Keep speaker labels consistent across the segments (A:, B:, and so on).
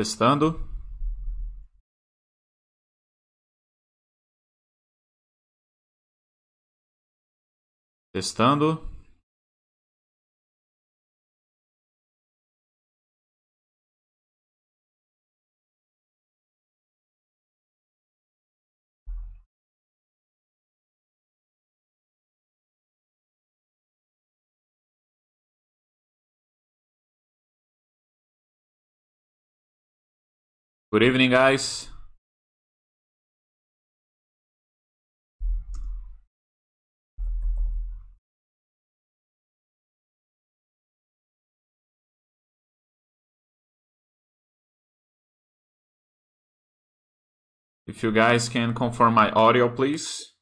A: Testando. Testando. Good evening, guys. If you guys can confirm my audio, please.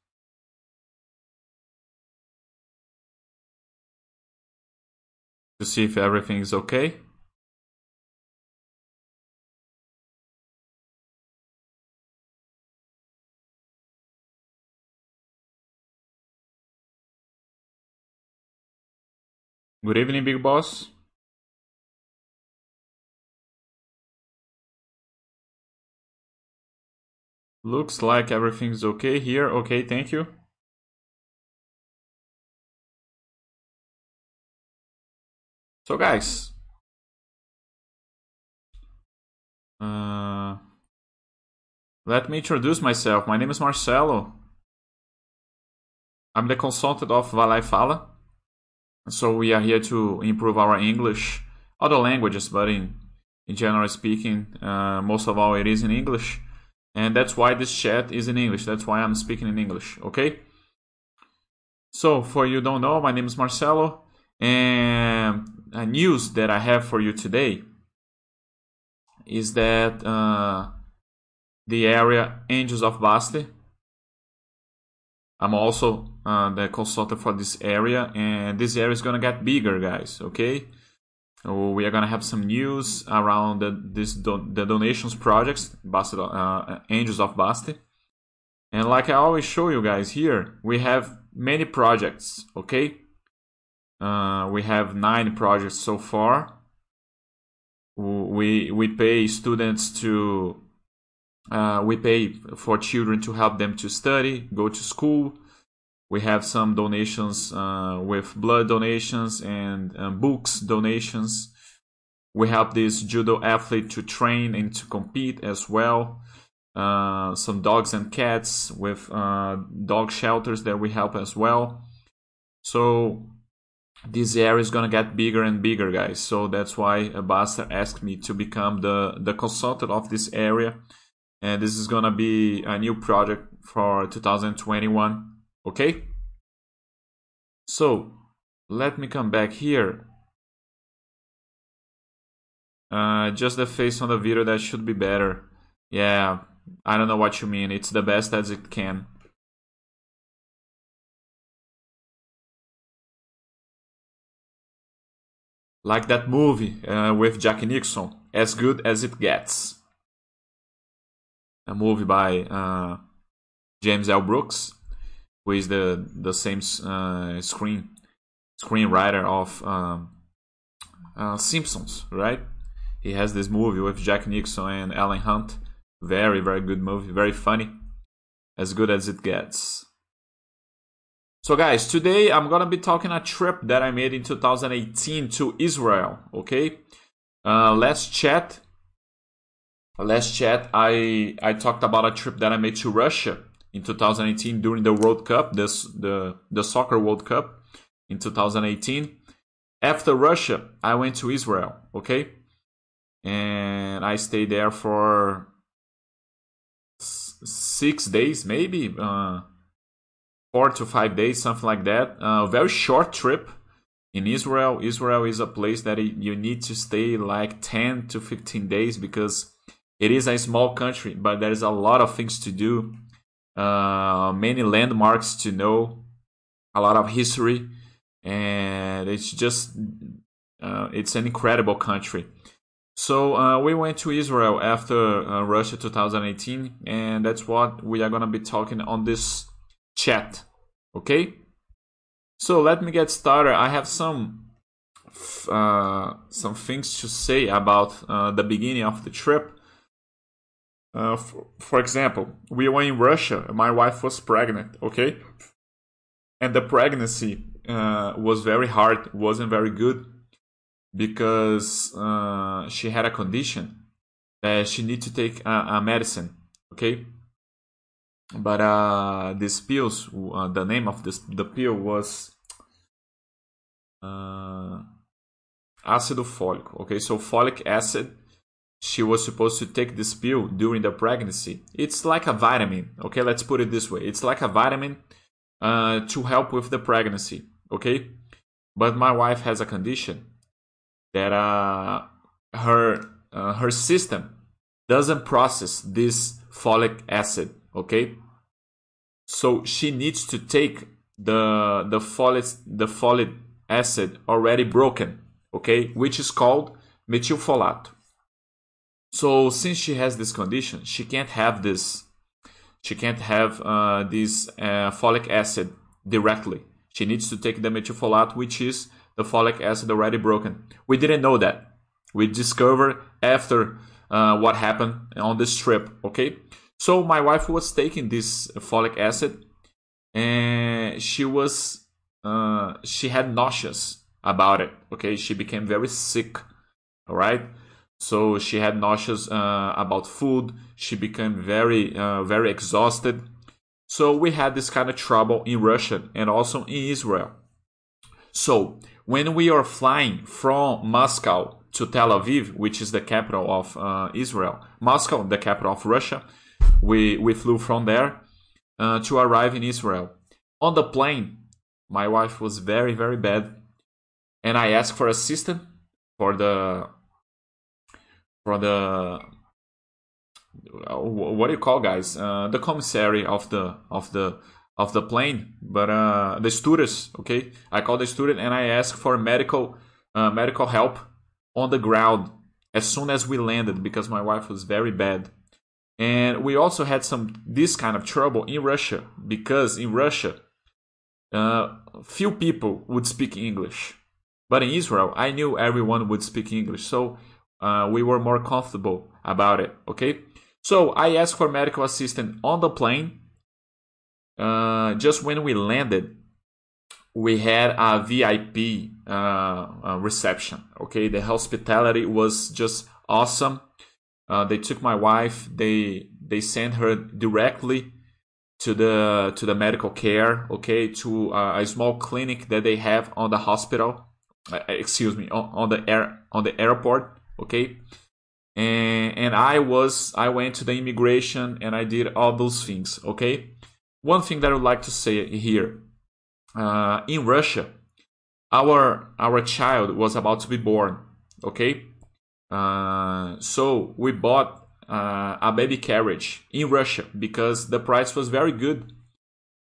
A: To see if everything is okay. Good evening, Big Boss. Looks like everything's okay here. Okay, thank you. So guys, uh, let me introduce myself. My name is Marcelo. I'm the consultant of Valai Fala. So we are here to improve our English, other languages, but in, in general speaking, uh, most of all it is in English. And that's why this chat is in English. That's why I'm speaking in English, okay? So, for you don't know, my name is Marcelo, and a news that I have for you today is that uh, the area Angels of Baste I'm also uh, the consultant for this area, and this area is gonna get bigger, guys. Okay, so we are gonna have some news around the, this do, the donations projects, Baste, uh, Angels of Baste, and like I always show you guys here, we have many projects. Okay, uh, we have nine projects so far. We we pay students to uh, we pay for children to help them to study, go to school. We have some donations uh, with blood donations and um, books donations. We help this judo athlete to train and to compete as well. Uh, some dogs and cats with uh, dog shelters that we help as well. So this area is gonna get bigger and bigger, guys. So that's why Baste asked me to become the the consultant of this area and this is gonna be a new project for 2021 okay? So let me come back here. Uh, just the face on the video that should be better. Yeah I don't know what you mean. It's the best as it can. Like that movie uh, with Jack Nicholson as good as it gets a movie by uh, James L. Brooks, who is the the same uh, screen screenwriter of um, uh, Simpsons, right? He has this movie with Jack Nicholson and Helen Hunt. Very very good movie, very funny, as good as it gets. So guys, today I'm gonna be talking a trip that I made in 2018 to Israel. Okay, uh, let's chat last chat, I I talked about a trip that I made to Russia in 2018 during the World Cup, this the the soccer World Cup in 2018. After Russia, I went to Israel, okay, and I stayed there for six days, maybe uh, four to five days, something like that. A uh, very short trip in Israel. Israel is a place that you need to stay like 10 to 15 days because it is a small country, but there is a lot of things to do, uh, many landmarks to know, a lot of history, and it's just uh, it's an incredible country. So uh, we went to Israel after uh, Russia 2018, and that's what we are gonna be talking on this chat. Okay. So let me get started. I have some uh, some things to say about uh, the beginning of the trip. Uh, for, for, example, we were in Russia. My wife was pregnant. Okay, and the pregnancy uh, was very hard. wasn't very good because uh, she had a condition that she need to take a, a medicine. Okay, but uh, these pills, uh, the name of this the pill was uh, ácido fólico. Okay, so folic acid. She was supposed to take this pill during the pregnancy. It's like a vitamin. Okay, let's put it this way. It's like a vitamin uh, to help with the pregnancy. Okay, but my wife has a condition that uh, her uh, her system doesn't process this folic acid. Okay, so she needs to take the the folic the folic acid already broken, okay, which is called methylfolate. So since she has this condition, she can't have this. She can't have uh, this uh, folic acid directly. She needs to take the methylfolate, which is the folic acid already broken. We didn't know that. We discovered after uh, what happened on this trip. Okay, so my wife was taking this folic acid, and she was uh, she had nauseous about it. Okay, she became very sick. All right, so she had nauseous uh, about food. She became very uh, very exhausted. So we had this kind of trouble in Russia and also in Israel. So when we are flying from Moscow to Tel Aviv, which is the capital of uh, Israel, Moscow, the capital of Russia, we we flew from there uh, to arrive in Israel. On the plane, my wife was very very bad, and I asked for assistance for the for the what do you call guys? Uh, the commissary of the of the of the plane. But uh, the students okay? I called the student and i asked for medical uh, medical help on the ground as soon as we landed because my wife was very bad. And we also had some this kind of trouble in russia because in russia uh, few people would speak english. But in israel i knew everyone would speak english. So uh, we were more comfortable about it okay so I asked for medical assistance on the plane. Uh, just when we landed, we had a VIP uh, uh, reception. Okay, the hospitality was just awesome. Uh, they took my wife. They they sent her directly to the to the medical care. Okay, to a small clinic that they have on the hospital. Uh, excuse me, on, on the air on the airport. Okay, and, and I was I went to the immigration and I did all those things. Okay, one thing that I would like to say here, uh, in Russia, our our child was about to be born. Okay, uh, so we bought uh, a baby carriage in Russia because the price was very good.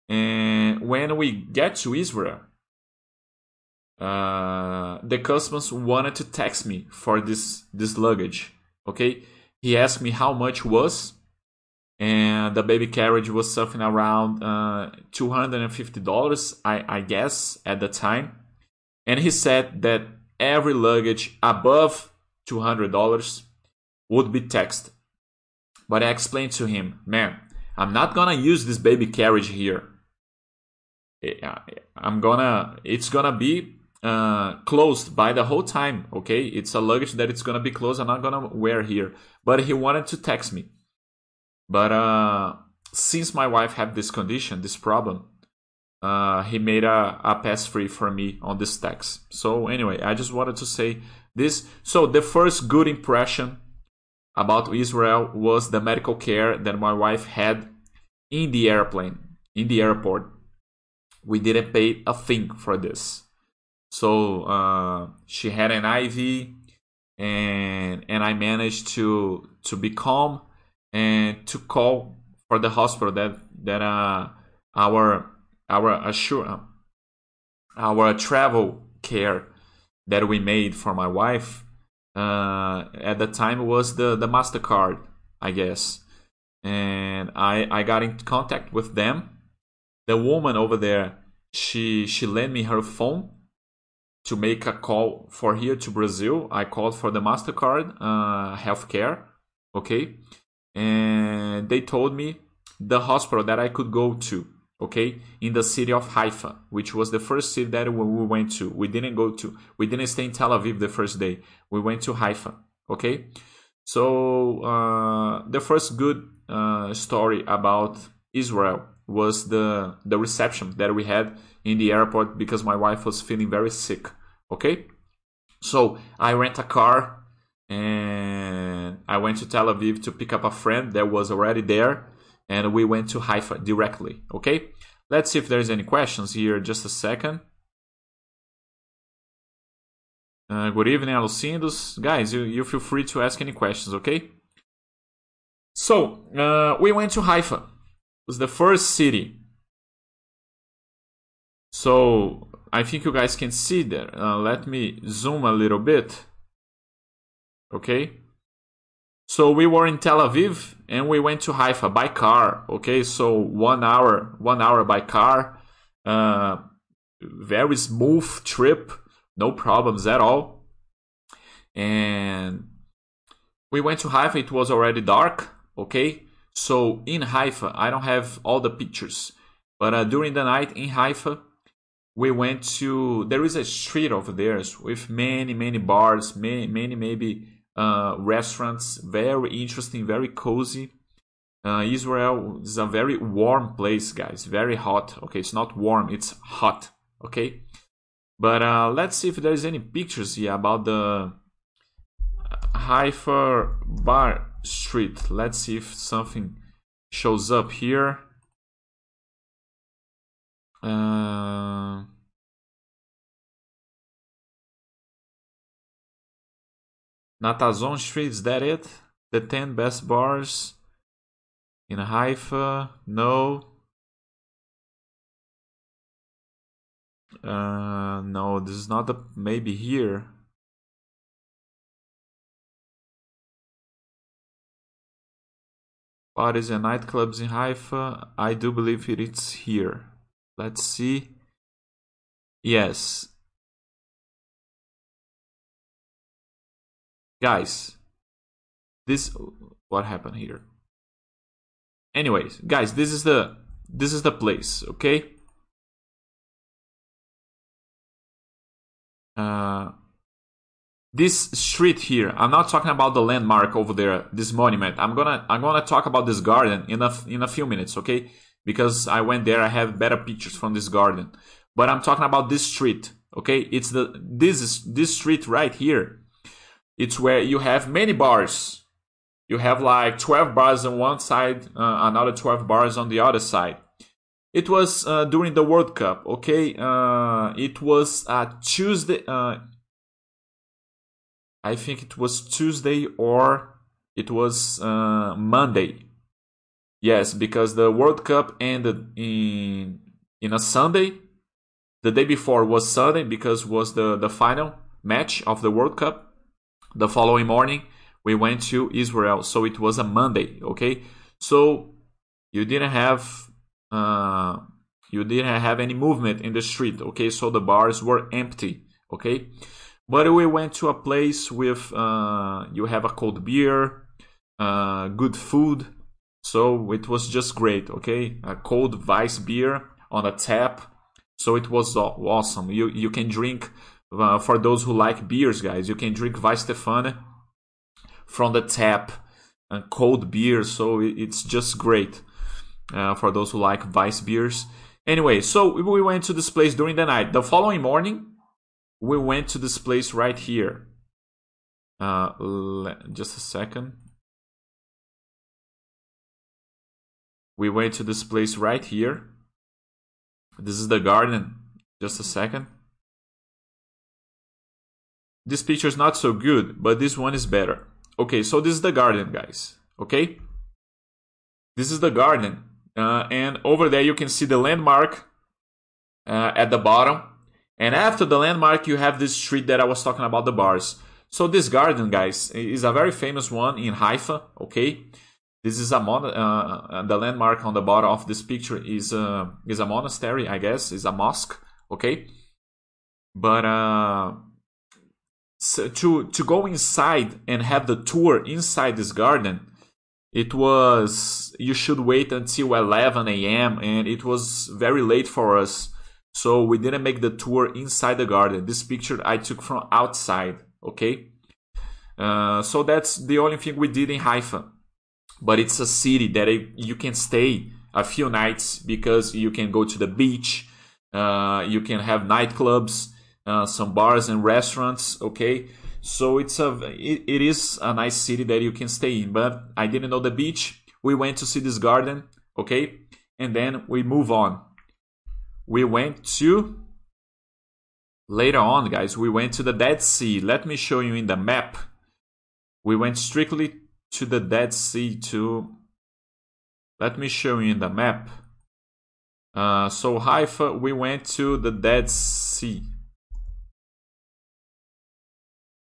A: And when we get to Israel, uh, the customs wanted to tax me for this this luggage okay? He asked me how much was and the baby carriage was something around uh, $250 I, I guess at the time. And he said that every luggage above $200 would be taxed but i explained to him man i'm not gonna use this baby carriage here. I'm gonna it's gonna be uh, closed by the whole time. Okay, it's a luggage that it's gonna be closed. I'm not gonna wear here. But he wanted to text me. But uh, since my wife had this condition, this problem, uh, he made a, a pass free for me on this text. So anyway, I just wanted to say this. So the first good impression about Israel was the medical care that my wife had in the airplane, in the airport. We didn't pay a thing for this. So uh, she had an IV, and and I managed to to be calm and to call for the hospital that that uh, our our assure our travel care that we made for my wife uh, at the time was the the Mastercard, I guess, and I I got in contact with them. The woman over there, she she lent me her phone to make a call for here to Brazil. I called for the Mastercard uh, healthcare, okay, and they told me the hospital that I could go to, okay, in the city of Haifa, which was the first city that we went to. We didn't go to, we didn't stay in Tel Aviv the first day. We went to Haifa, okay. So uh, the first good uh, story about Israel was the the reception that we had in the airport because my wife was feeling very sick. Okay, so I rent a car and I went to Tel Aviv to pick up a friend that was already there, and we went to Haifa directly. Okay, let's see if there's any questions here. Just a second. Uh, good evening, Alucindos. Guys, you, you feel free to ask any questions, okay? So, uh, we went to Haifa. It was the first city. So, I think you guys can see there. Uh, let me zoom a little bit. Okay? So, we were in Tel Aviv and we went to Haifa by car. Okay? So, one hour, one hour by car. Uh, very smooth trip no problems at all. And we went to Haifa, it was already dark, okay? So in Haifa, I don't have all the pictures, but uh, during the night in Haifa, we went to there is a street over there with many many bars many many maybe uh, restaurants very interesting very cozy uh, israel is a very warm place guys very hot okay it's not warm it's hot okay but uh, let's see if there's any pictures here about the Haifa Bar Street. Let's see if something shows up here. Uh, Natazon Street, is that it? The 10 best bars in Haifa? No. Uh, no, this is not the maybe here. Parties and nightclubs in Haifa. I do believe it is here. Let's see. Yes. Guys, this what happened here. Anyways, guys, this is the this is the place, okay? Uh, this street here i'm not talking about the landmark over there this monument i'm gonna i'm gonna talk about this garden in a in a few minutes okay because i went there i have better pictures from this garden but i'm talking about this street okay it's the this is this street right here it's where you have many bars you have like 12 bars on one side uh, another 12 bars on the other side it was uh, during the World Cup, okay? Uh, it was Tuesday. Uh, I think it was Tuesday or it was uh, Monday. Yes, because the World Cup ended in in a Sunday. The day before was Sunday because was the the final match of the World Cup. The following morning we went to Israel, so it was a Monday. Okay, so you didn't have uh, you didn't have any movement in the street okay so the bars were empty okay but we went to a place with uh, you have a cold beer uh, good food so it was just great okay a cold Weiss beer on a tap so it was awesome you you can drink uh, for those who like beers guys you can drink Weihenstephaner from the tap and cold beer so it's just great uh, for those who like Weiss beers. Anyway, so we went to this place during the night. The following morning, we went to this place right here. Uh, just a second. We went to this place right here. This is the garden. Just a second. This picture is not so good, but this one is better. Okay, so this is the garden, guys. Okay? This is the garden. Uh, and over there you can see the landmark uh, at the bottom. And after the landmark, you have this street that I was talking about the bars. So this garden, guys, is a very famous one in Haifa. Okay, this is a mon- uh, the landmark on the bottom of this picture is uh, is a monastery, I guess, is a mosque. Okay, but uh, so to to go inside and have the tour inside this garden, it was you should wait until 11 a.m. and it was very late for us, so we didn't make the tour inside the garden. This picture I took from outside. Okay, uh, so that's the only thing we did in Haifa, but it's a city that you can stay a few nights because you can go to the beach, uh, you can have nightclubs uh, some bars and restaurants. Okay, so it's a it, it is a nice city that you can stay in. But I didn't know the beach. We went to see this garden. Okay, and then we move on. We went to later on, guys. We went to the Dead Sea. Let me show you in the map. We went strictly to the Dead Sea to. Let me show you in the map. Uh, so Haifa, we went to the Dead Sea.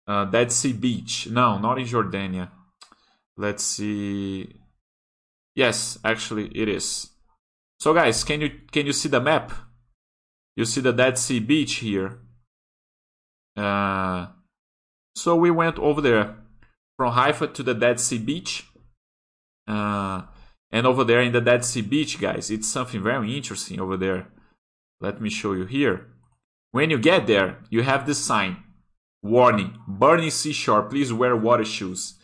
A: Uh, Dead Sea Beach. No, not in Jordania. Let's see. Yes, actually it is. So guys, can you can you see the map? You see the Dead Sea Beach here. Uh, so we went over there from Haifa to the Dead Sea Beach. Uh, and over there in the Dead Sea Beach, guys, it's something very interesting over there. Let me show you here. When you get there, you have this sign Warning, burning seashore, please wear water shoes.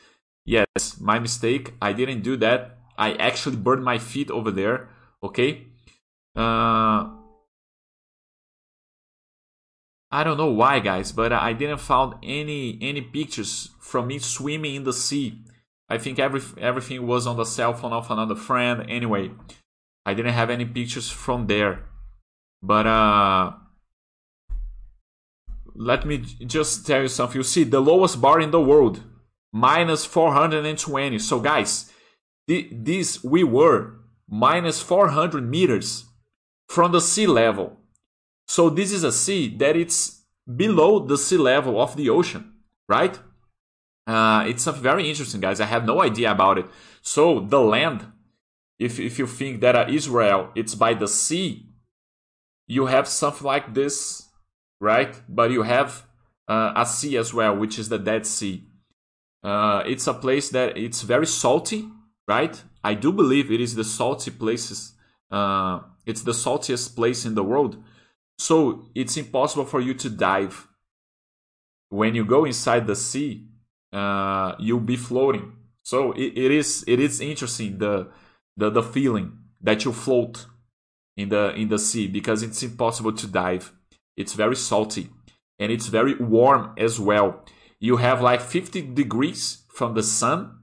A: Yes, my mistake. I didn't do that. I actually burned my feet over there. Okay. Uh, I don't know why, guys, but I didn't found any any pictures from me swimming in the sea. I think every everything was on the cell phone of another friend. Anyway, I didn't have any pictures from there. But uh, let me just tell you something. You see, the lowest bar in the world, minus 420. So, guys, this we were minus 400 meters from the sea level. So, this is a sea that it's below the sea level of the ocean, right? Uh, it's something very interesting, guys. I have no idea about it. So, the land, if, if you think that uh, Israel it's by the sea, you have something like this right? But you have uh, a sea as well, which is the Dead Sea. Uh, it's a place that it's very salty, right? I do believe it is the salty places. Uh, it's the saltiest place in the world. So it's impossible for you to dive. When you go inside the sea, uh, you'll be floating. So it, it is it is interesting the, the the feeling that you float in the in the sea because it's impossible to dive. It's very salty and it's very warm as well. You have like 50 degrees from the sun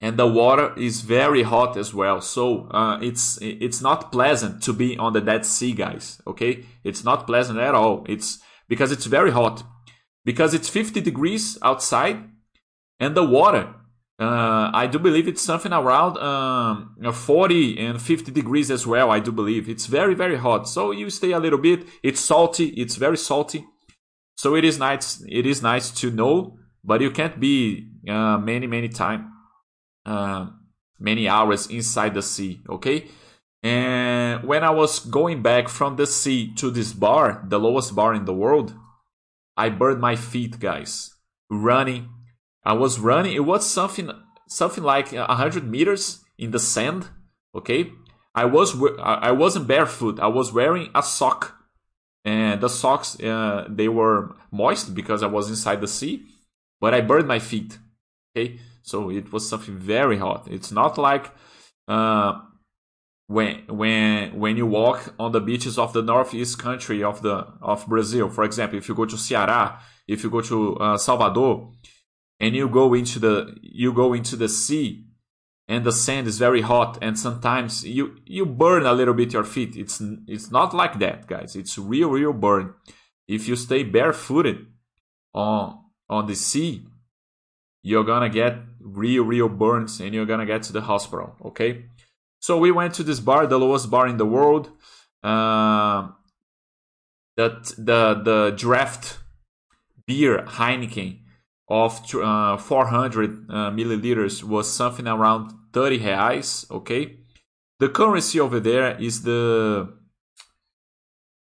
A: and the water is very hot as well. So uh, it's it's not pleasant to be on the Dead Sea, guys. Okay, it's not pleasant at all. It's because it's very hot because it's 50 degrees outside and the water uh, I do believe it's something around um, 40 and 50 degrees as well. I do believe it's very, very hot. So you stay a little bit. It's salty. It's very salty. So it is nice. It is nice to know, but you can't be uh, many, many time, uh, many hours inside the sea. Okay. And when I was going back from the sea to this bar, the lowest bar in the world, I burned my feet, guys, running I was running. It was something something like hundred meters in the sand. Okay, I was I wasn't barefoot. I was wearing a sock, and the socks uh, they were moist because I was inside the sea. But I burned my feet. Okay, so it was something very hot. It's not like uh, when when when you walk on the beaches of the northeast country of the of Brazil. For example, if you go to Ceará, if you go to uh, Salvador and you go into the you go into the sea and the sand is very hot and sometimes you you burn a little bit your feet. It's it's not like that guys. It's real real burn. If you stay barefooted on on the sea you're gonna get real real burns and you're gonna get to the hospital okay so we went to this bar the lowest bar in the world uh, that the the draft beer heineken of uh, 400 uh, milliliters was something around 30 reais. Okay, the currency over there is the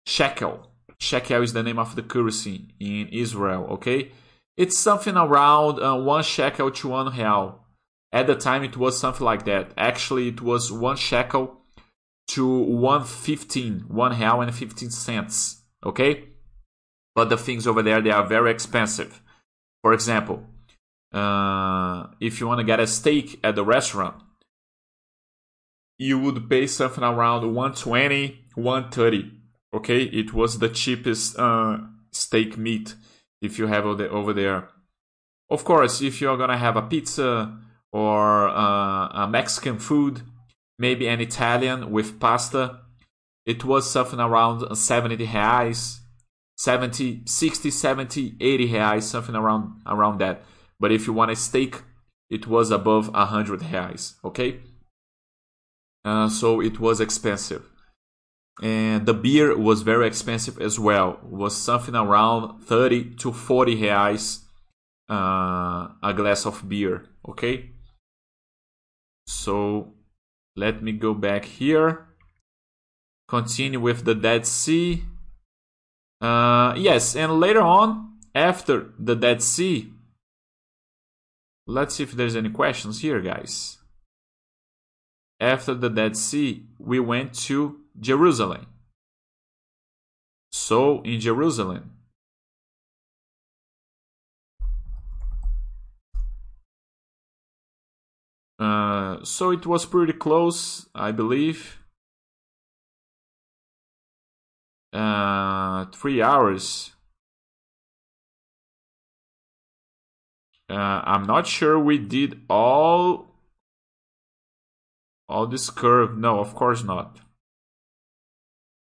A: shekel. shekel is the name of the currency in Israel. Okay, it's something around uh, one shekel to one real. At the time, it was something like that. Actually, it was one shekel to one fifteen, one real and fifteen cents. Okay, but the things over there they are very expensive. For example, uh, if you want to get a steak at the restaurant, you would pay something around 120, 130. Okay, it was the cheapest uh, steak meat if you have over there. Of course, if you're gonna have a pizza or uh, a Mexican food, maybe an Italian with pasta, it was something around 70 reais, 70, 60, 70, 80 reais, something around around that. But if you want a steak, it was above 100 reais. Okay, uh, so it was expensive and the beer was very expensive as well. It was something around 30 to 40 reais uh, a glass of beer. Okay, so let me go back here. Continue with the Dead Sea. Uh, yes, and later on, after the Dead Sea, let's see if there's any questions here, guys. After the Dead Sea, we went to Jerusalem. So, in Jerusalem, uh, so it was pretty close, I believe. Uh, three hours. Uh, I'm not sure we did all all this curve. No, of course not.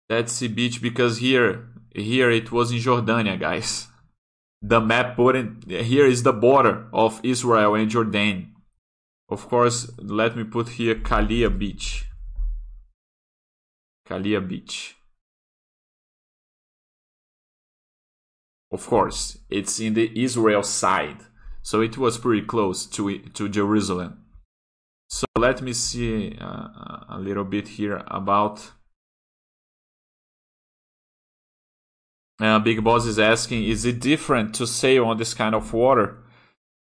A: That's the Beach because here here it was in Jordania, guys. The map in here is the border of Israel and Jordan. Of course, let me put here Kalia Beach. Kalia Beach. Of course, it's in the Israel side, so it was pretty close to to Jerusalem. So let me see uh, a little bit here about Uh, Big Boss is asking, is it different to sail on this kind of water?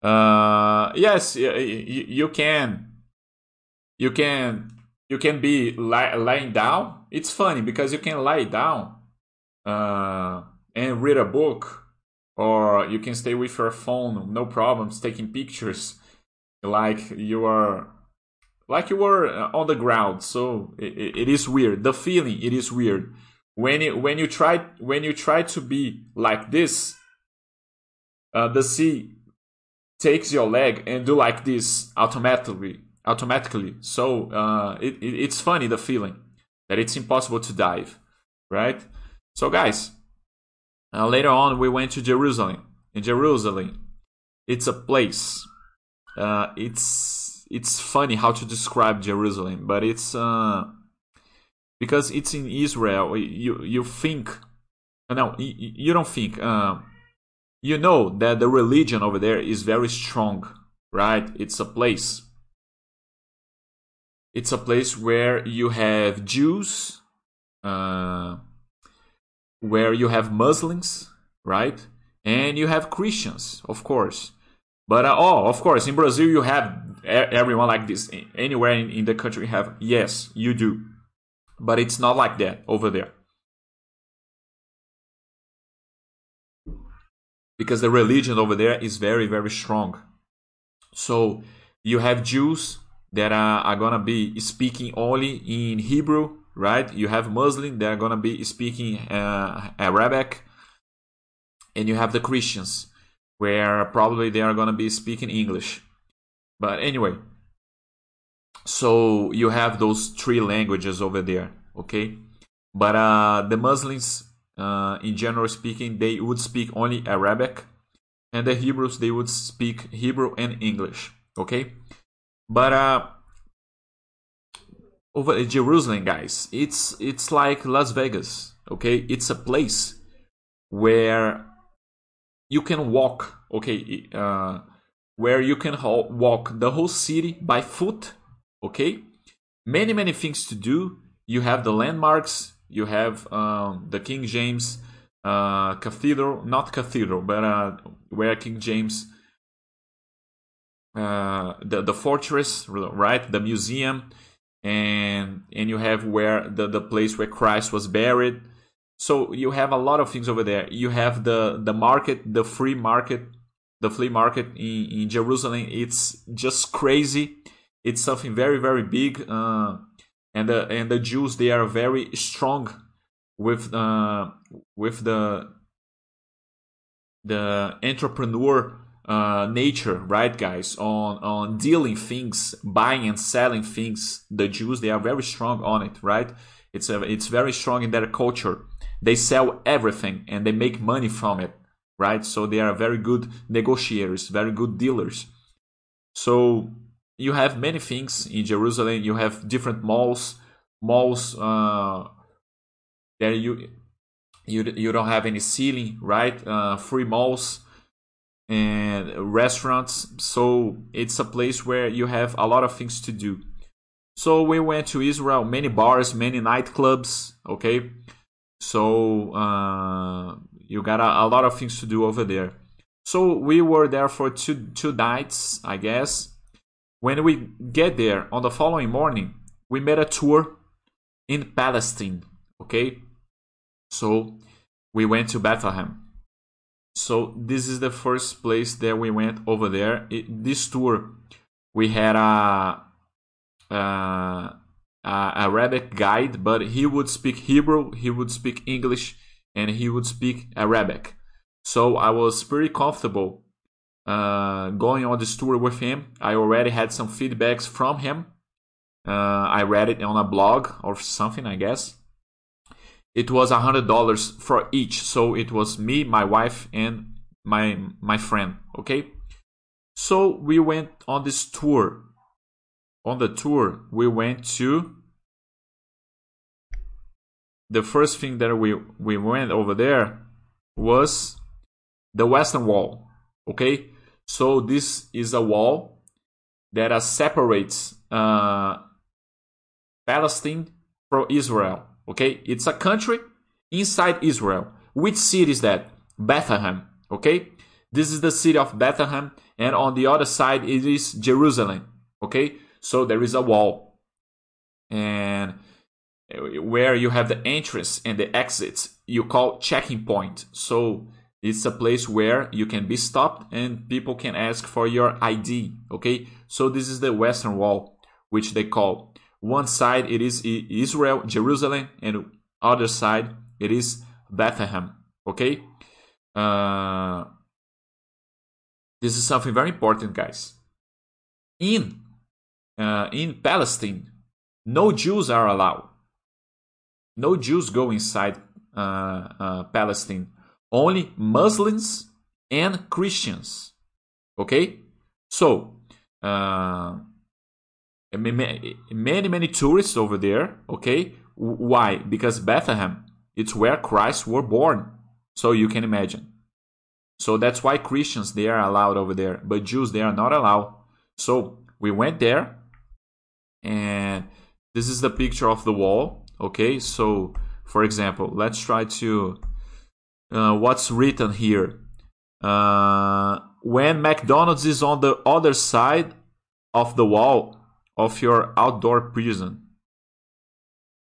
A: Uh, yes, you, you can. You can. You can be li- lying down. It's funny because you can lie down uh, and read a book, or you can stay with your phone, no problems, taking pictures, like you are, like you were uh, on the ground. So it, it is weird. The feeling, it is weird when you when you try when you try to be like this uh, the sea takes your leg and do like this automatically automatically so uh, it, it, it's funny the feeling that it's impossible to dive right so guys uh, later on we went to jerusalem in jerusalem it's a place uh, it's it's funny how to describe jerusalem but it's uh, because it's in Israel. You you think no, you don't think. Uh, you know that the religion over there is very strong, right? It's a place. It's a place where you have Jews, uh, where you have Muslims, right? And you have Christians, of course. But uh, oh, of course, in Brazil you have everyone like this. Anywhere in, in the country you have yes, you do. But it's not like that over there. Because the religion over there is very, very strong. So you have Jews that are, are gonna be speaking only in Hebrew, right? You have Muslims that are gonna be speaking uh, Arabic, and you have the Christians where probably they are gonna be speaking English. But anyway, so you have those three languages over there, okay? But uh, the Muslims, uh, in general speaking, they would speak only Arabic, and the Hebrews they would speak Hebrew and English, okay? But uh, over Jerusalem, guys, it's it's like Las Vegas, okay? It's a place where you can walk, okay? Uh, where you can walk the whole city by foot okay many many things to do you have the landmarks you have um, the king james uh, cathedral, not cathedral, but uh, where King James, uh, the the fortress, right, the museum, and and you have where the the place where Christ was buried. So you have a lot of things over there. You have the the market, the free market, the flea market in, in Jerusalem. It's just crazy. It's something very very big. Uh, and the and the Jews they are very strong with uh, with the the entrepreneur uh, nature, right, guys? On on dealing things, buying and selling things. The Jews they are very strong on it, right? It's a, it's very strong in their culture. They sell everything and they make money from it, right? So they are very good negotiators, very good dealers. So you have many things in Jerusalem. You have different malls, malls uh, there you you you don't have any ceiling, right? Uh, free malls and restaurants. So it's a place where you have a lot of things to do. So we went to Israel, many bars, many nightclubs. Okay, so uh, you got a, a lot of things to do over there. So we were there for two two nights, I guess. When we get there on the following morning, we made a tour in Palestine. Okay, so we went to Bethlehem. So this is the first place that we went over there. It, this tour, we had a, a, a Arabic guide, but he would speak Hebrew, he would speak English, and he would speak Arabic. So I was pretty comfortable uh, going on this tour with him. I already had some feedbacks from him. Uh, I read it on a blog or something, I guess. It was a hundred dollars for each, so it was me, my wife, and my my friend. Okay, so we went on this tour. On the tour, we went to the first thing that we we went over there was the Western Wall. Okay, so this is a wall that uh, separates uh, Palestine from Israel. Okay, it's a country inside Israel. Which city is that? Bethlehem. Okay, this is the city of Bethlehem, and on the other side it is Jerusalem. Okay, so there is a wall, and where you have the entrance and the exits, you call checking point. So it's a place where you can be stopped and people can ask for your ID. Okay, so this is the Western Wall, which they call one side it is Israel, Jerusalem, and other side it is Bethlehem. Okay, uh, this is something very important, guys. In uh, in Palestine, no Jews are allowed. No Jews go inside uh, uh Palestine. Only Muslims and Christians. Okay, so uh, many many tourists over there okay? Why? Because bethlehem it's where christ were born. So you can imagine. So that's why christians they are allowed over there but jews they are not allowed. So we went there and this is the picture of the wall okay? So for example let's try to uh, what's written here uh, when mcdonald's is on the other side of the wall of your outdoor prison.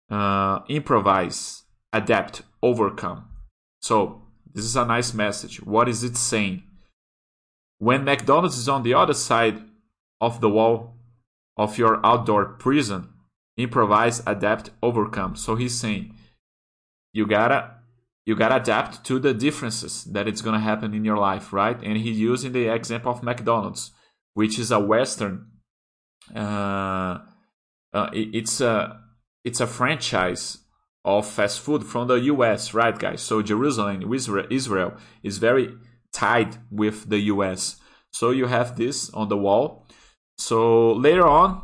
A: Uh, improvise, adapt, overcome. So, this is a nice message. What is it saying? When McDonald's is on the other side of the wall of your outdoor prison, improvise, adapt, overcome. So he's saying you gotta you gotta adapt to the differences that it's gonna happen in your life, right? And he's using the example of McDonald's, which is a Western uh, uh, it's a it's a franchise of fast food from the US, right, guys? So Jerusalem, Israel is very tied with the US. So you have this on the wall. So later on,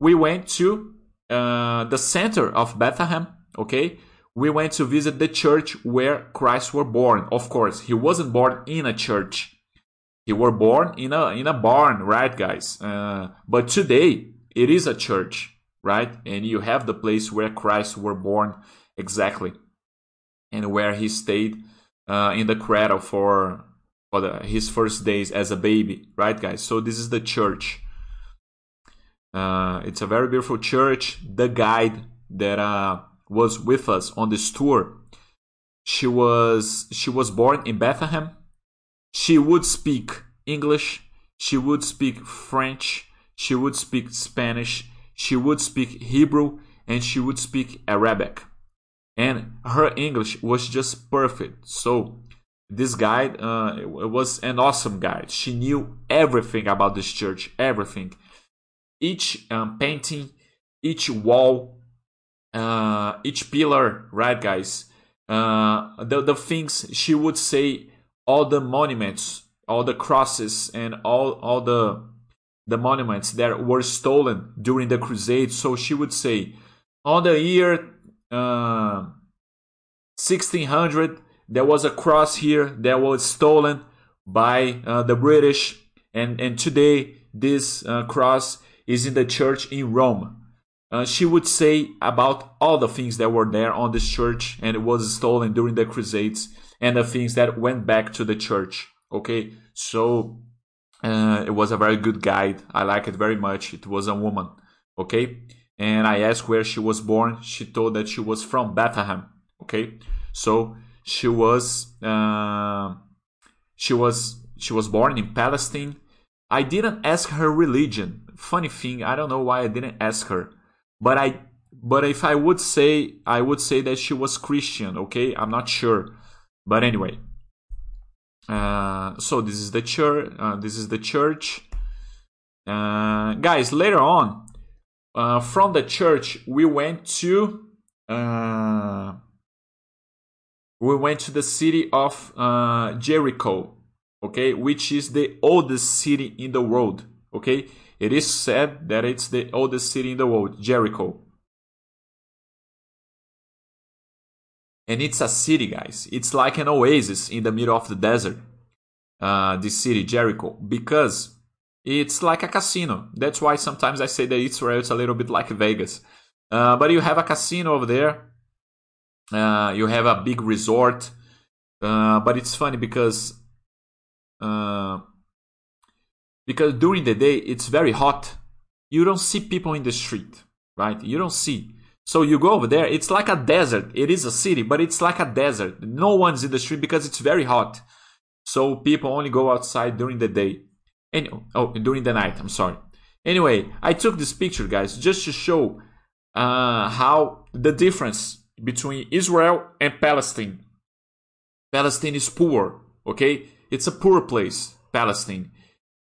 A: we went to uh, the center of Bethlehem. Okay, we went to visit the church where Christ was born. Of course, he wasn't born in a church. He were born in a in a barn, right, guys? Uh, but today it is a church, right? And you have the place where Christ were born exactly. and where he stayed uh, in the cradle for for the, his first days as a baby, right, guys? So this is the church. Uh, it's a very beautiful church. The guide that uh, was with us on this tour, she was she was born in Bethlehem. She would speak English. She would speak French. She would speak Spanish. She would speak Hebrew, and she would speak Arabic. And her English was just perfect. So this guide uh, was an awesome guide. She knew everything about this church, everything. Each um, painting, each wall, uh, each pillar, right, guys? Uh, the the things she would say, all the monuments, all the crosses, and all all the the monuments that were stolen during the crusade. So she would say, on the year uh, 1600 there was a cross here that was stolen by uh, the British, and, and today this uh, cross is in the church in Rome. Uh, she would say about all the things that were there on this church and it was stolen during the Crusades and the things that went back to the church. Okay, so uh, it was a very good guide. I like it very much. It was a woman. Okay, and I asked where she was born. She told that she was from Bethlehem. Okay, so she was uh, she was she was born in Palestine. I didn't ask her religion. Funny thing, I don't know why I didn't ask her. But I but if I would say I would say that she was Christian, okay? I'm not sure. But anyway. Uh, so this is the church uh, this is the church. Uh, guys, later on uh, from the church we went to uh, we went to the city of uh, Jericho, okay, which is the oldest city in the world, okay. It is said that it's the oldest city in the world, Jericho. And it's a city, guys. It's like an oasis in the middle of the desert. Uh, this city, Jericho, because it's like a casino. That's why sometimes I say that Israel is a little bit like Vegas. Uh, but you have a casino over there uh, you have a big resort, uh, but it's funny because uh, because during the day it's very hot. You don't see people in the street, right? You don't see. So you go over there. It's like a desert. It is a city, but it's like a desert. No one's in the street because it's very hot. So people only go outside during the day. And oh, during the night. I'm sorry. Anyway, I took this picture, guys, just to show uh, how the difference between Israel and Palestine. Palestine is poor, okay? It's a poor place, Palestine.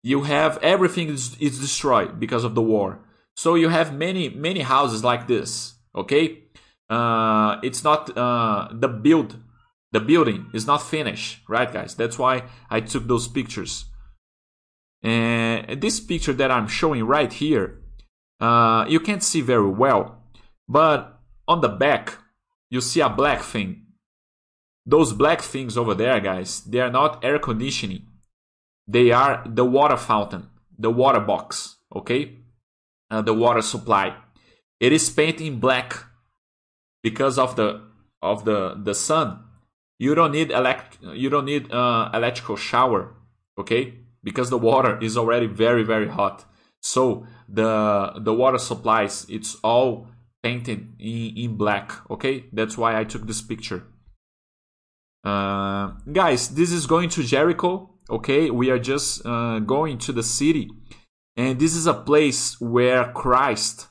A: You have everything is, is destroyed because of the war. So you have many, many houses like this, okay? Uh, it's not uh, the build, the building is not finished, right, guys? That's why I took those pictures. And this picture that I'm showing right here, uh, you can't see very well, but on the back you see a black thing. Those black things over there, guys, they are not air conditioning. They are the water fountain, the water box, okay? Uh, the water supply. It is painted in black because of the of the the sun. You don't need elect you don't need uh, electrical shower, okay? Because the water is already very very hot. So the the water supplies it's all painted in, in black okay that's why i took this picture uh, guys this is going to jericho okay we are just uh, going to the city and this is a place where christ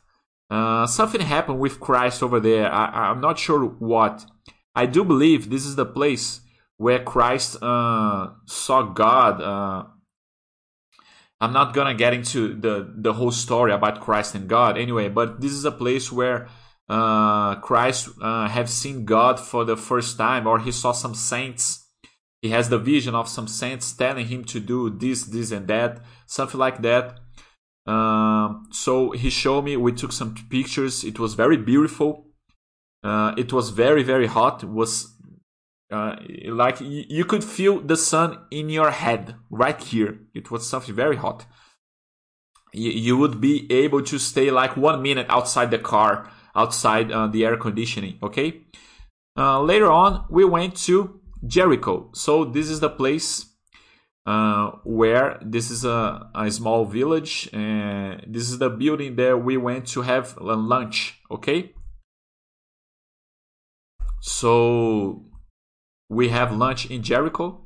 A: uh, something happened with christ over there I, i'm not sure what i do believe this is the place where christ uh, saw god uh, I'm not gonna get into the the whole story about Christ and God anyway, but this is a place where uh, Christ uh, have seen God for the first time, or he saw some saints. He has the vision of some saints telling him to do this, this, and that, something like that. Um, so he showed me. We took some pictures. It was very beautiful. Uh, it was very, very hot. It was uh, like you could feel the sun in your head right here. It was something very hot. You, you would be able to stay like one minute outside the car, outside uh, the air conditioning. Okay, Uh, later on, we went to Jericho. So this is the place uh, where this is a, a small village and this is the building that we went to have lunch. Okay. So we have lunch in Jericho.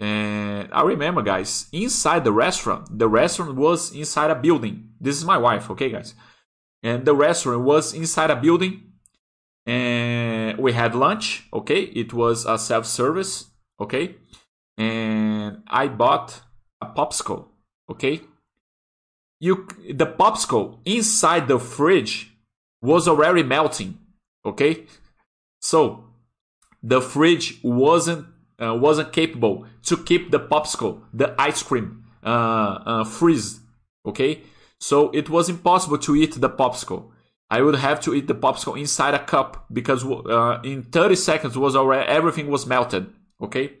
A: And I remember, guys, inside the restaurant, the restaurant was inside a building. This is my wife, okay, guys? And the restaurant was inside a building. And we had lunch, okay? It was a self service, okay? And I bought a popsicle, okay? You, the popsicle inside the fridge was already melting, okay? So the fridge wasn't uh, wasn't capable to keep the popsicle, the ice cream, uh, uh, freeze. Okay, so it was impossible to eat the popsicle. I would have to eat the popsicle inside a cup because uh, in 30 seconds was already everything was melted. Okay,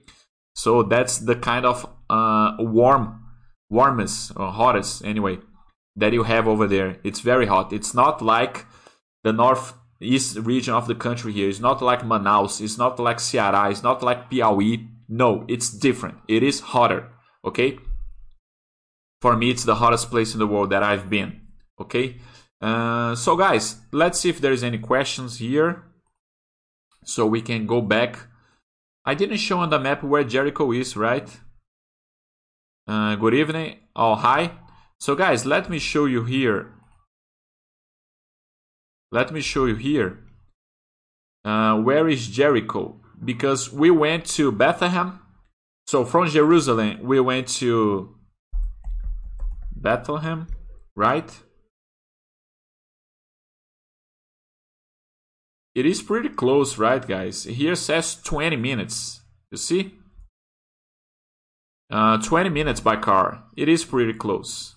A: so that's the kind of uh, warm, warmest or hottest anyway that you have over there. It's very hot. It's not like the north east region of the country here. It's not like Manaus. It's not like Ceará. It's not like Piauí. No, it's different. It is hotter. Okay. For me, it's the hottest place in the world that I've been. Okay. Uh, so guys, let's see if there's any questions here. So we can go back. I didn't show on the map where Jericho is, right? Uh, good evening. Oh, hi. So guys, let me show you here let me show you here. Uh, where is Jericho? Because we went to Bethlehem. So from Jerusalem, we went to Bethlehem, right? It is pretty close, right, guys? Here says 20 minutes. You see? Uh, 20 minutes by car. It is pretty close.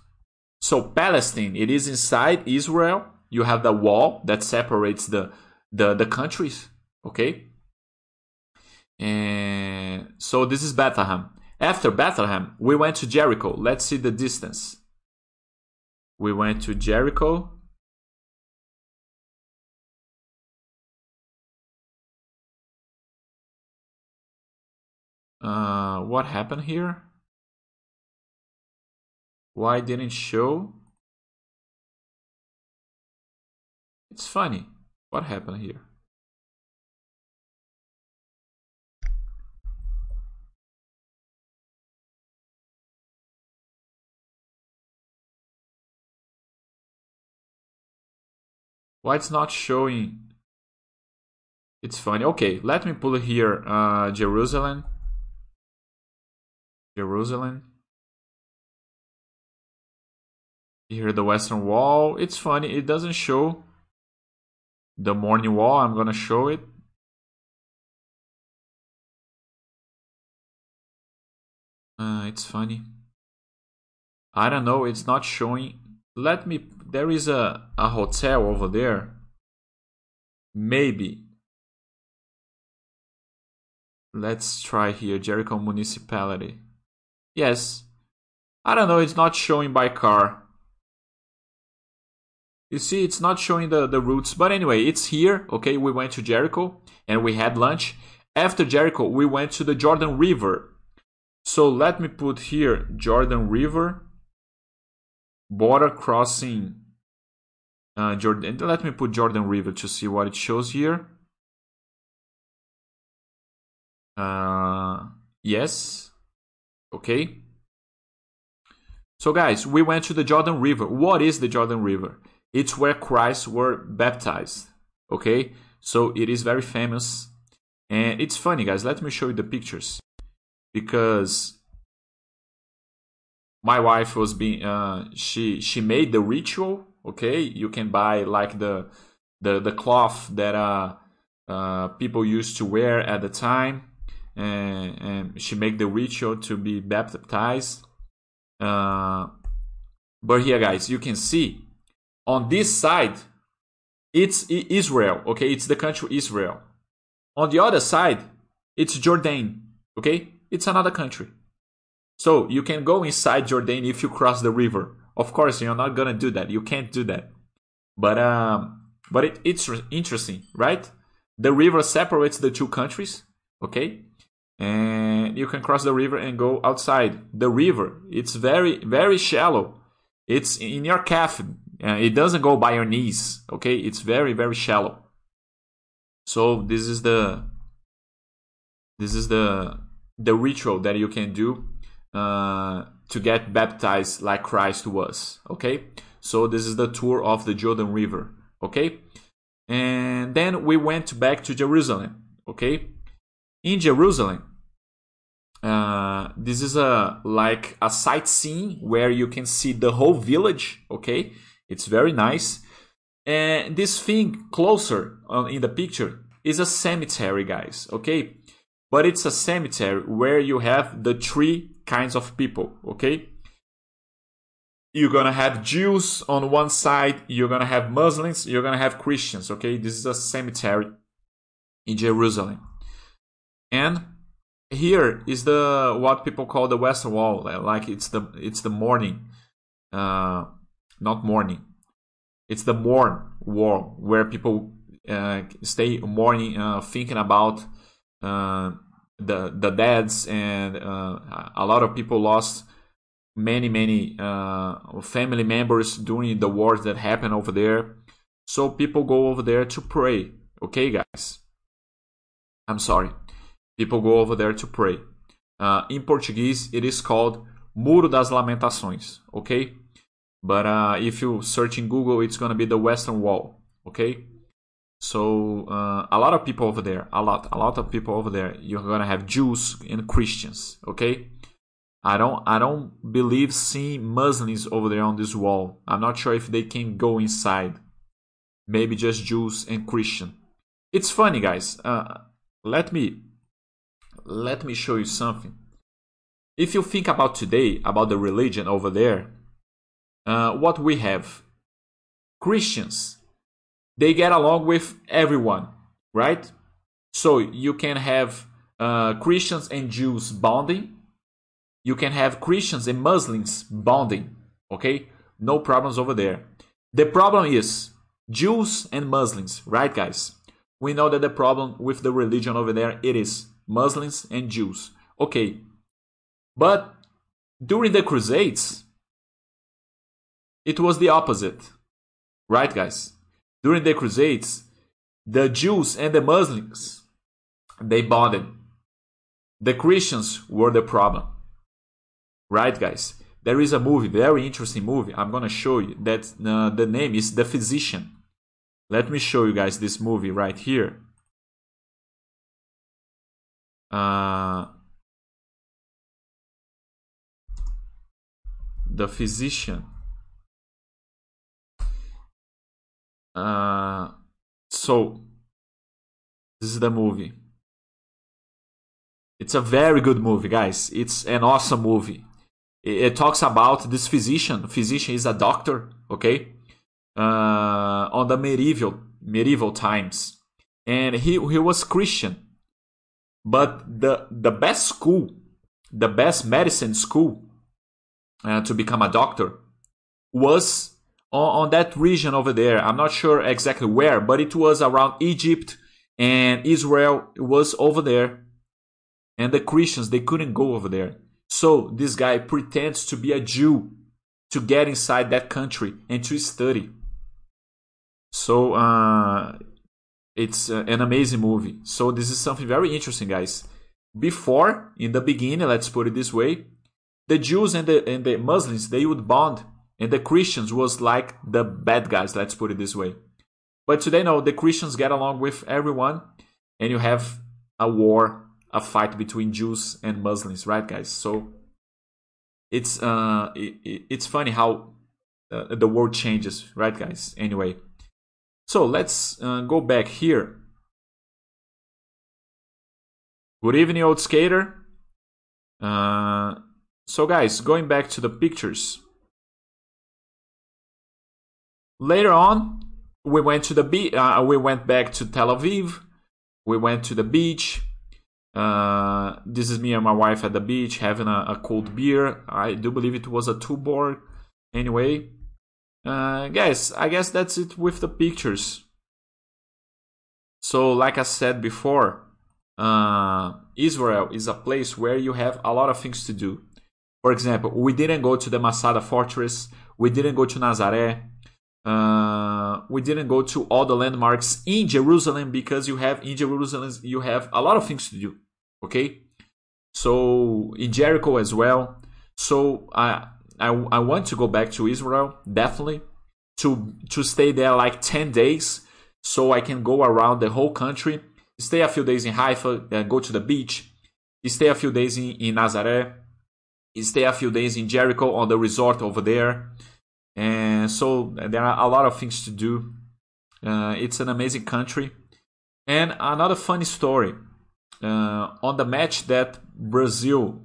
A: So Palestine, it is inside Israel you have the wall that separates the the, the countries okay and so this is bethlehem after bethlehem we went to jericho let's see the distance we went to jericho uh, what happened here why didn't show It's funny. What happened here? Why it's not showing? It's funny. Okay, let me pull here uh, Jerusalem. Jerusalem. Here the Western Wall. It's funny. It doesn't show the mourning wall. I'm gonna show it. Uh, it's funny. I don't know. It's not showing. Let me there is a, a hotel over there. Maybe. Let's try here Jericho municipality yes I don't know it's not showing by car you see, it's not showing the, the routes. But anyway, it's here. Okay, we went to Jericho and we had lunch. After Jericho, we went to the Jordan River. So let me put here Jordan River, border crossing uh, Jordan. Let me put Jordan River to see what it shows here. Uh, yes. Okay. So guys, we went to the Jordan River. What is the Jordan River? It's where Christ were baptized. Okay, so it is very famous, and it's funny, guys. Let me show you the pictures because my wife was being uh, she she made the ritual. Okay, you can buy like the the the cloth that uh, uh people used to wear at the time, and, she make the ritual to be baptized. Uh, but here, guys, you can see on this side, it's Israel, okay? It's the country Israel. On the other side, it's Jordan, okay? It's another country. So you can go inside Jordan if you cross the river. Of course, you're not gonna do that. You can't do that. But um, but it, it's interesting, right? the river separates the two countries. Okay, and you can cross the river and go outside the river. It's very very shallow. It's in your calf. Uh, it doesn't go by your knees. Okay, it's very very shallow. So this is the this is the the ritual that you can do uh, to get baptized like Christ was. Okay, so this is the tour of the Jordan River. Okay, and then we went back to Jerusalem. Okay, in Jerusalem, uh, this is a like a sightseeing where you can see the whole village. Okay, it's very nice. And this thing closer in the picture is a cemetery, guys. Okay, but it's a cemetery where you have the three kinds of people, okay? You're gonna have Jews on one side, you're gonna have Muslims, you're gonna have Christians, okay? This is a cemetery in Jerusalem. And here is the what people call the Western Wall, like it's the it's the morning, uh, not morning, it's the mourn wall where people uh, stay mourning, uh, thinking about uh, the the deaths and uh, a lot of people lost many many uh, family members during the wars that happened over there. So people go over there to pray. Okay, guys. I'm sorry. People go over there to pray. Uh, in Portuguese, it is called Muro das Lamentações. Okay, but uh, if you search in Google, it's gonna be the Western Wall. Okay, so uh, a lot of people over there, a lot, a lot of people over there. You're gonna have Jews and Christians. Okay, I don't, I don't believe seeing Muslims over there on this wall. I'm not sure if they can go inside. Maybe just Jews and Christian. It's funny, guys. Uh, let me, let me show you something. If you think about today, about the religion over there, uh, what we have, Christians they get along with everyone, right? So you can have uh, Christians and Jews bonding. You can have Christians and Muslims bonding. Okay, no problems over there. The problem is Jews and Muslims, right, guys? We know that the problem with the religion over there it is Muslims and Jews. Okay, but during the Crusades, it was the opposite, right, guys? During the Crusades, the Jews and the Muslims they bonded. The Christians were the problem. Right, guys? There is a movie, very interesting movie. I'm gonna show you that uh, the name is The Physician. Let me show you guys this movie right here. Uh, the Physician. Uh, so this is the movie. It's a very good movie, guys. It's an awesome movie. It, talks about this physician. Physician is a doctor, okay, uh, on the medieval medieval times, and he he was Christian. But the the best school, the best medicine school uh, to become a doctor was on, on that region over there. I'm not sure exactly where, but it was around Egypt and Israel was over there. And the Christians, they couldn't go over there. So this guy pretends to be a Jew to get inside that country and to study. So uh, it's uh, an amazing movie. So this is something very interesting, guys. Before, in the beginning, let's put it this way, the Jews and the and the Muslims they would bond and the Christians was like the bad guys, let's put it this way. But today, no, the Christians get along with everyone, and you have a war, a fight between Jews and Muslims, right, guys? So it's uh, it, it's funny how uh, the world changes, right, guys? Anyway, so let's uh, go back here. Good evening, old skater. Uh, so, guys, going back to the pictures. Later on, we went to the beach. Uh, we went back to Tel Aviv. We went to the beach. Uh, this is me and my wife at the beach having a, a cold beer. I do believe it was a two Tuborg. Anyway, uh, guys, I guess that's it with the pictures. So, like I said before, uh, Israel is a place where you have a lot of things to do. For example, we didn't go to the Masada fortress, we didn't go to Nazaré, uh, we didn't go to all the landmarks in Jerusalem because you have in Jerusalem you have a lot of things to do. Okay, so in Jericho as well. So I I, I want to go back to Israel definitely to to stay there like ten days so I can go around the whole country, stay a few days in Haifa, go to the beach, stay a few days in, in Nazareth, stay a few days in Jericho on the resort over there. And so there are a lot of things to do. Uh, it's an amazing country. And another funny story uh, on the match that Brazil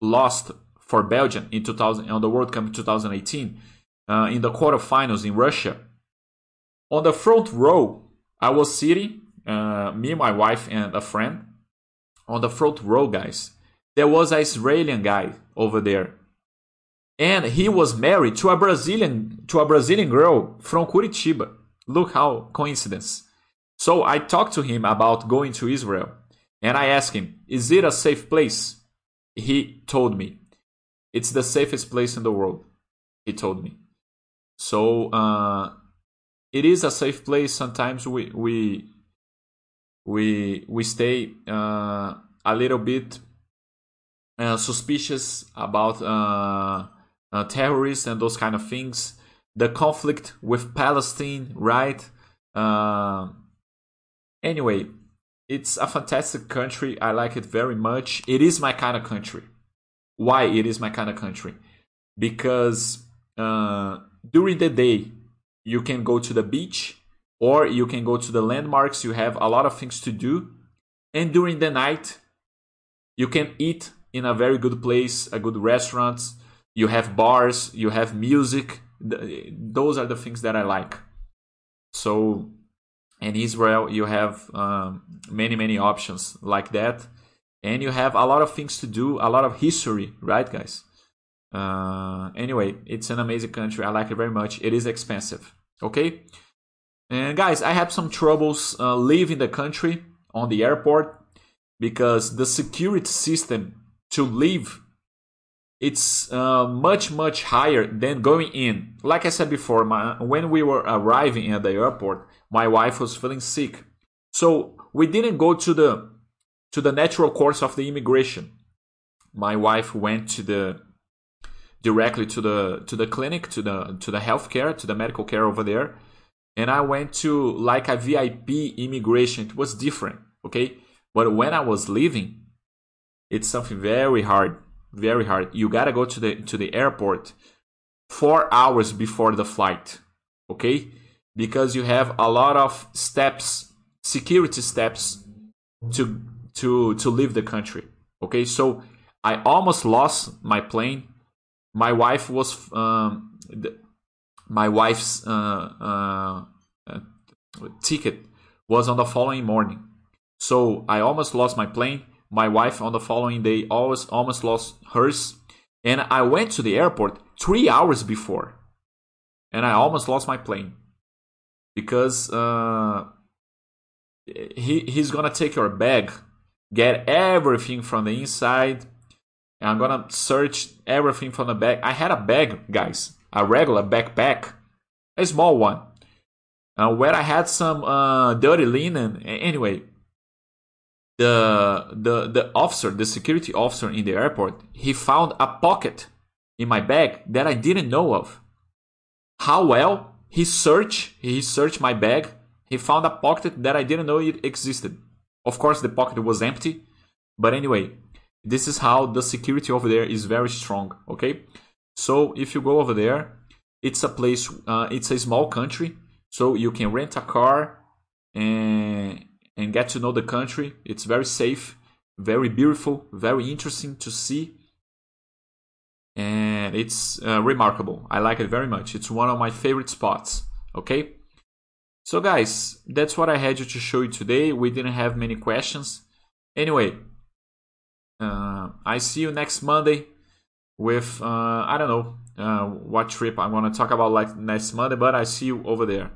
A: lost for Belgium in 2000 on the World Cup in 2018 uh, in the quarterfinals in Russia. On the front row, I was sitting, uh, me, my wife, and a friend. On the front row, guys, there was an Israeli guy over there, and he was married to a Brazilian to a Brazilian girl from Curitiba. Look how coincidence. So I talked to him about going to Israel, and I asked him, "Is it a safe place?" He told me, "It's the safest place in the world." He told me. So uh, it is a safe place. Sometimes we we we we stay uh, a little bit uh, suspicious about uh, uh, terrorists and those kind of things. The conflict with Palestine, right? Uh, anyway, it's a fantastic country. I like it very much. It is my kind of country. Why it is my kind of country? Because uh, during the day you can go to the beach or you can go to the landmarks. You have a lot of things to do. And during the night, you can eat in a very good place, a good restaurant. You have bars, you have music. Those are the things that I like. So, in Israel, you have um, many, many options like that. And you have a lot of things to do, a lot of history, right, guys? Uh, anyway, it's an amazing country. I like it very much. It is expensive. Okay? And guys, I had some troubles uh, leaving the country on the airport because the security system to leave it's uh, much much higher than going in. Like I said before, my, when we were arriving at the airport, my wife was feeling sick, so we didn't go to the to the natural course of the immigration. My wife went to the directly to the to the clinic, to the to the healthcare, to the medical care over there. And I went to like a VIP immigration. It was different, okay? But when I was leaving, it's something very hard, very hard. You gotta go to the to the airport four hours before the flight, okay? Because you have a lot of steps, security steps to to to leave the country. Okay, so I almost lost my plane. My wife was um, the, my wife's uh, uh, uh, ticket was on the following morning. So i almost lost my plane. My wife on the following day always almost lost hers. And i went to the airport three hours before. And i almost lost my plane. Because uh, he, he's gonna take your bag get everything from the inside and I'm gonna search everything from the bag. I had a bag, guys, a regular backpack, a small one, uh, where I had some uh, dirty linen. Anyway, the the the officer, the security officer in the airport, he found a pocket in my bag that I didn't know of. How well he searched he searched my bag. He found a pocket that I didn't know it existed. Of course, the pocket was empty, but anyway, this is how the security over there is very strong okay? So if you go over there it's a place uh, it's a small country so you can rent a car and and get to know the country. It's very safe very beautiful very interesting to see and it's uh, remarkable. I like it very much. It's one of my favorite spots okay so guys that's what i had to show you today we didn't have many questions anyway uh, I see you next Monday with uh, I don't know uh, what trip I'm gonna talk about like next Monday, but I see you over there.